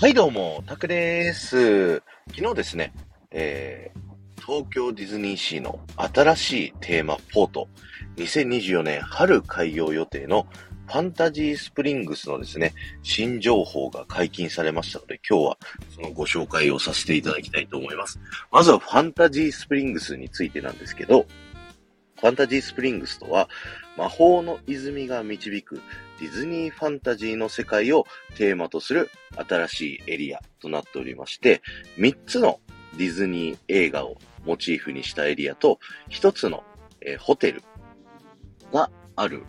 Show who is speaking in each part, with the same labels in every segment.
Speaker 1: はい、どうも、タクです。昨日ですね、えー、東京ディズニーシーの新しいテーマポート、2024年春開業予定のファンタジースプリングスのですね、新情報が解禁されましたので、今日はそのご紹介をさせていただきたいと思います。まずはファンタジースプリングスについてなんですけど、ファンタジースプリングスとは、魔法の泉が導くディズニーファンタジーの世界をテーマとする新しいエリアとなっておりまして、3つのディズニー映画をモチーフにしたエリアと、1つの、えーホテルがある、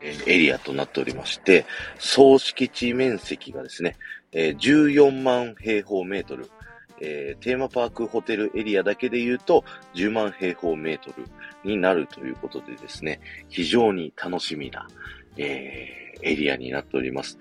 Speaker 1: えーエリアとなっておりまして、総敷地面積がですね、えー14万平方メートル、えーテーマパークホテルエリアだけで言うと10万平方メートルになるということでですね、非常に楽しみな、えーエリアになっております。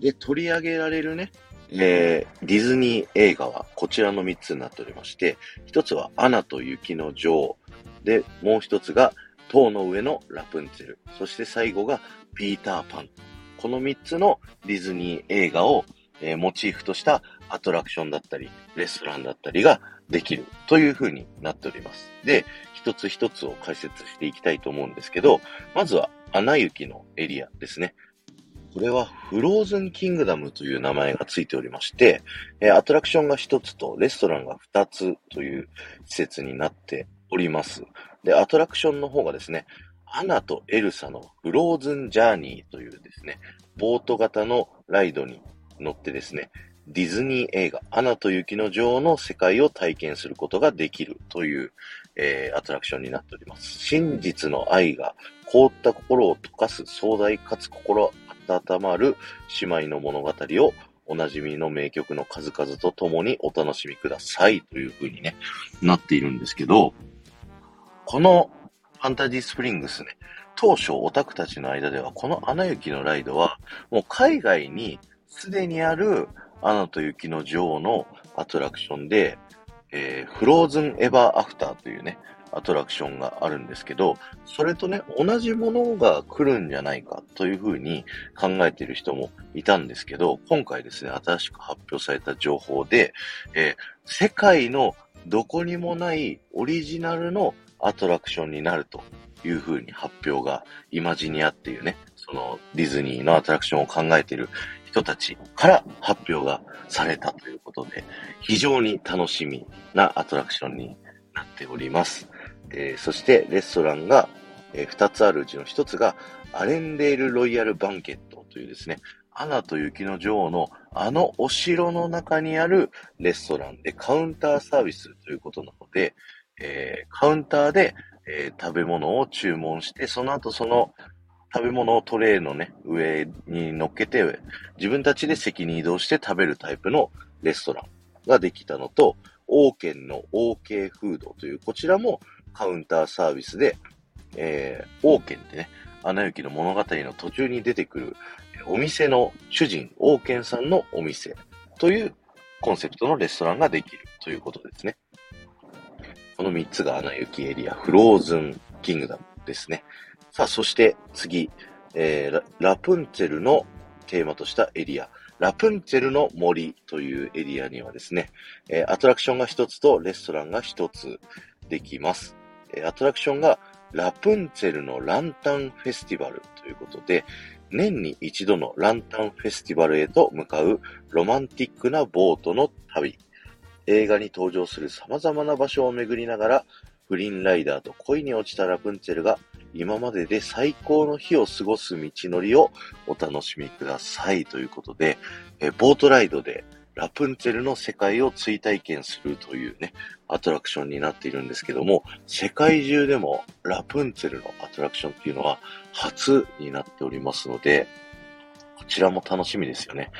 Speaker 1: で、取り上げられるね、えーディズニー映画はこちらの3つになっておりまして、一つはアナと雪の女王。で、もう一つが塔の上のラプンツェル。そして最後がピーターパン。この3つのディズニー映画を、えーモチーフとしたアトラクションだったり、レストランだったりができるという風になっております。で、一つ一つを解説していきたいと思うんですけど、まずはアナ雪のエリアですね。これはフローズンキングダムという名前がついておりまして、えアトラクションが一つとレストランが二つという施設になっております。で、アトラクションの方がですね、アナとエルサのフローズンジャーニーというですね、ボート型のライドに乗ってですね、ディズニー映画、アナと雪の女王の世界を体験することができるという、えーアトラクションになっております。真実の愛が凍った心を溶かす壮大かつ心温まる姉妹の物語をおなじみの名曲の数々と共にお楽しみくださいという風にね、なっているんですけど、このファンタジースプリングスね、当初オタクたちの間ではこのアナ雪のライドはもう海外にすでにあるアナと雪の女王のアトラクションで、えーフローズンエバーアフターというね、アトラクションがあるんですけど、それとね、同じものが来るんじゃないかというふうに考えている人もいたんですけど、今回ですね、新しく発表された情報で、えー世界のどこにもないオリジナルのアトラクションになるというふうに発表が、イマジニアっていうね、そのディズニーのアトラクションを考えている人たちから発表がされたということで、非常に楽しみなアトラクションになっております。えーそしてレストランが、え2つあるうちの1つがアレンデールロイヤルバンケットというですね、アナと雪の女王のあのお城の中にあるレストランでカウンターサービスということなので、えーカウンターで、えー食べ物を注文して、その後その食べ物をトレイのね、上に乗っけて、自分たちで席に移動して食べるタイプのレストランができたのと、オーケンの OK フードという、こちらもカウンターサービスで、えー、オーケンってね、アナ雪の物語の途中に出てくる、お店の主人、オーケンさんのお店というコンセプトのレストランができるということですね。この3つがアナ雪エリア、フローズンキングダムですね。さあ、そして次、えーララプンツェルのテーマとしたエリア、ラプンツェルの森というエリアにはですね、えーアトラクションが1つとレストランが1つできます。アトラクションがラプンツェルのランタンフェスティバルということで、年に一度のランタンフェスティバルへと向かうロマンティックなボートの旅。映画に登場する様々な場所を巡りながら、フリンライダーと恋に落ちたラプンツェルが今までで最高の日を過ごす道のりをお楽しみくださいということで、えボートライドでラプンツェルの世界を追体験するというね、アトラクションになっているんですけども、世界中でもラプンツェルのアトラクションっていうのは初になっておりますので、こちらも楽しみですよね。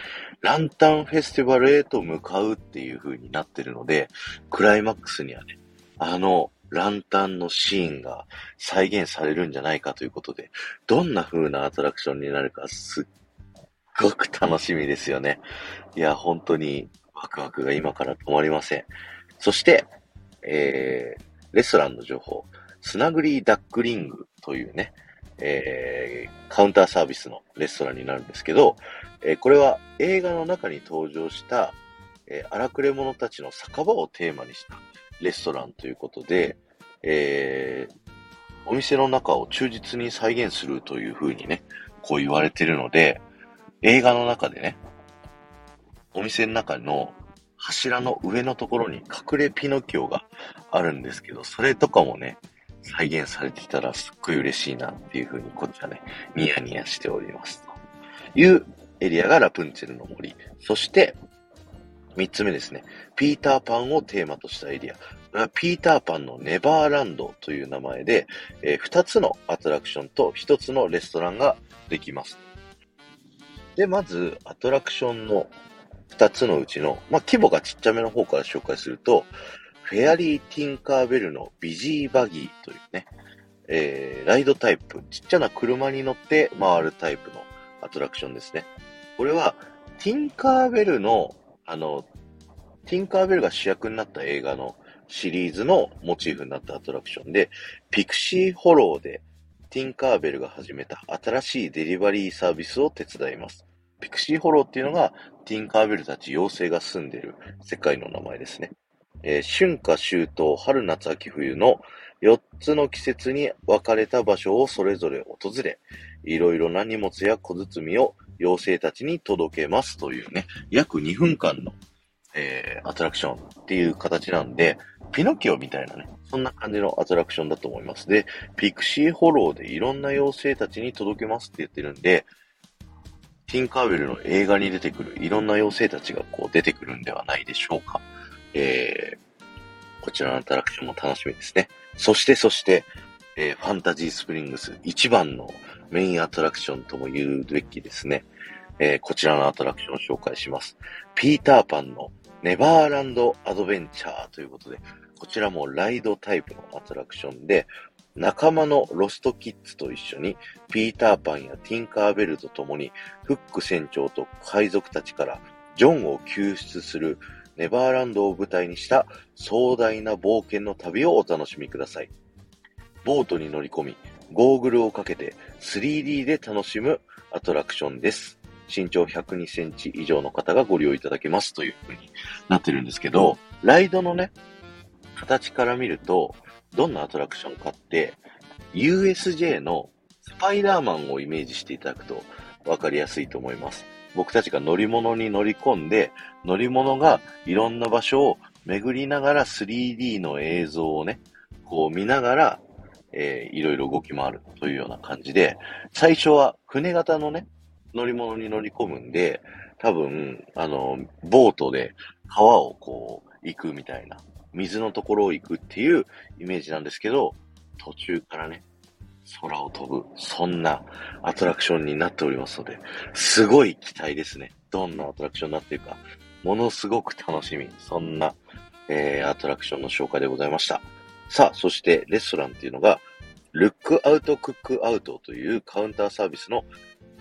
Speaker 1: ランタンフェスティバルへと向かうっていう風になってるので、クライマックスにはね、あのランタンのシーンが再現されるんじゃないかということで、どんな風なアトラクションになるかすっごく楽しみですよね。いや、本当にワクワクが今から止まりません。そして、えー、レストランの情報、スナグリーダックリングというね、えー、カウンターサービスのレストランになるんですけど、えー、これは映画の中に登場した、えー、荒くれ者たちの酒場をテーマにしたレストランということで、えー、お店の中を忠実に再現するという風にね、こう言われているので、映画の中でね、お店の中の柱の上のところに隠れピノキオがあるんですけど、それとかもね、再現されてきたらすっごい嬉しいなっていう風にこっちはね、ニヤニヤしております。というエリアがラプンツェルの森。そして、三つ目ですね。ピーターパンをテーマとしたエリア。ピーターパンのネバーランドという名前で、えー、2つのアトラクションと1つのレストランができます。で、まず、アトラクションの2つのうちの、まあ、規模がちっちゃめの方から紹介すると、フェアリー・ティンカーベルのビジーバギーというね、えー、ライドタイプ、ちっちゃな車に乗って回るタイプのアトラクションですね。これは、ティンカーベルの、あの、ティンカーベルが主役になった映画のシリーズのモチーフになったアトラクションで、ピクシーホローでティンカーベルが始めた新しいデリバリーサービスを手伝います。ピクシーホローっていうのがティンカーベルたち妖精が住んでる世界の名前ですね。えー、春夏秋冬、春夏秋冬の4つの季節に分かれた場所をそれぞれ訪れ、いろいろな荷物や小包を妖精たちに届けますというね、約2分間の、えー、アトラクションっていう形なんで、ピノキオみたいなね、そんな感じのアトラクションだと思います。で、ピクシーホローでいろんな妖精たちに届けますって言ってるんで、ティンカーベルの映画に出てくるいろんな妖精たちがこう出てくるんではないでしょうか。えー、こちらのアトラクションも楽しみですね。そしてそして、えー、ファンタジースプリングス一番のメインアトラクションとも言うべきですね。えー、こちらのアトラクションを紹介します。ピーターパンのネバーランドアドベンチャーということで、こちらもライドタイプのアトラクションで、仲間のロストキッズと一緒に、ピーターパンやティンカーベルと共に、フック船長と海賊たちからジョンを救出するネバーランドを舞台にした壮大な冒険の旅をお楽しみください。ボートに乗り込み、ゴーグルをかけて 3D で楽しむアトラクションです。身長102センチ以上の方がご利用いただけますという風になってるんですけど、ライドのね、形から見ると、どんなアトラクションかって、USJ のスパイダーマンをイメージしていただくと分かりやすいと思います。僕たちが乗り物に乗り込んで、乗り物がいろんな場所を巡りながら 3D の映像をね、こう見ながら、えー、いろいろ動き回るというような感じで、最初は船型のね、乗り物に乗り込むんで、多分、あの、ボートで川をこう行くみたいな、水のところを行くっていうイメージなんですけど、途中からね、空を飛ぶ、そんなアトラクションになっておりますので、すごい期待ですね。どんなアトラクションになっているか、ものすごく楽しみ。そんな、えー、アトラクションの紹介でございました。さあ、そしてレストランっていうのが、ルックアウトクックアウトというカウンターサービスの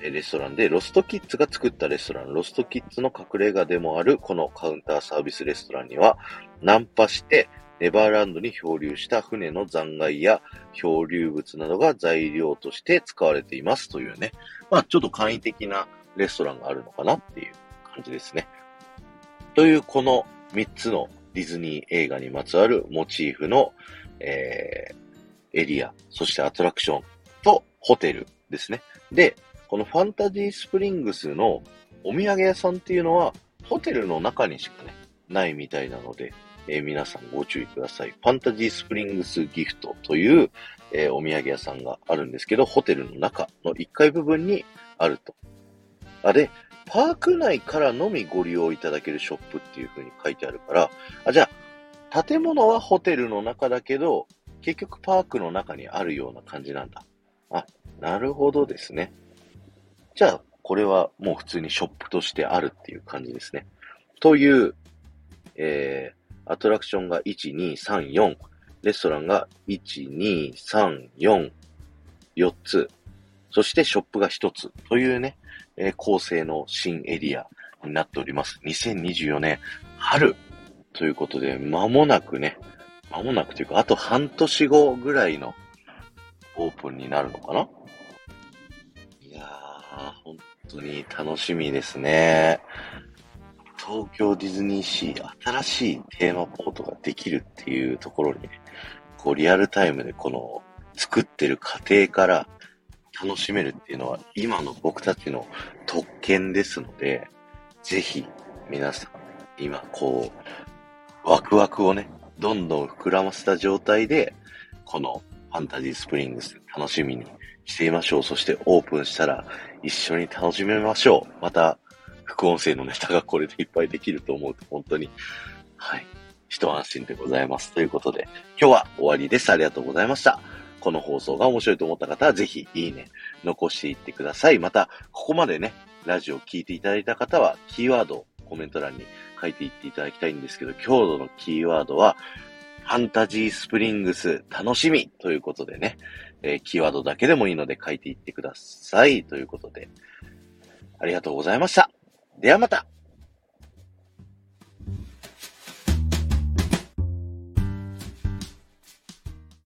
Speaker 1: レストランで、ロストキッズが作ったレストラン、ロストキッズの隠れ家でもあるこのカウンターサービスレストランには、ナンパしてネバーランドに漂流した船の残骸や漂流物などが材料として使われていますというね、まあちょっと簡易的なレストランがあるのかなっていう感じですね。というこの3つのディズニー映画にまつわるモチーフの、えー、エリア、そしてアトラクションとホテルですね。で、このファンタジースプリングスのお土産屋さんっていうのはホテルの中にしかね、ないみたいなので、えー、皆さんご注意ください。ファンタジースプリングスギフトという、えー、お土産屋さんがあるんですけど、ホテルの中の1階部分にあると。あ、で、パーク内からのみご利用いただけるショップっていう風に書いてあるから、あ、じゃあ、建物はホテルの中だけど、結局パークの中にあるような感じなんだ。あ、なるほどですね。じゃあ、これはもう普通にショップとしてあるっていう感じですね。という、えアトラクションが1、2、3、4、レストランが1、2、3、4、4つ、そしてショップが1つというね、えー、構成の新エリアになっております。2024年春ということで、間もなくね、間もなくというか、あと半年後ぐらいのオープンになるのかな？本当に楽しみですね。東京ディズニーシー、新しいテーマポートができるっていうところにね、こうリアルタイムでこの作ってる過程から楽しめるっていうのは今の僕たちの特権ですので、ぜひ皆さん今こうワクワクをね、どんどん膨らませた状態でこのファンタジースプリングス楽しみにしていましょう。そしてオープンしたら一緒に楽しめましょう。また副音声のネタがこれでいっぱいできると思うと本当に、はい、一安心でございます。ということで、今日は終わりです。ありがとうございました。この放送が面白いと思った方は、ぜひ、いいね、残していってください。また、ここまでね、ラジオを聞いていただいた方は、キーワードをコメント欄に書いていっていただきたいんですけど、今日のキーワードは、ファンタジースプリングス楽しみということでね、え、キーワードだけでもいいので書いていってください。ということで、ありがとうございました。ではまた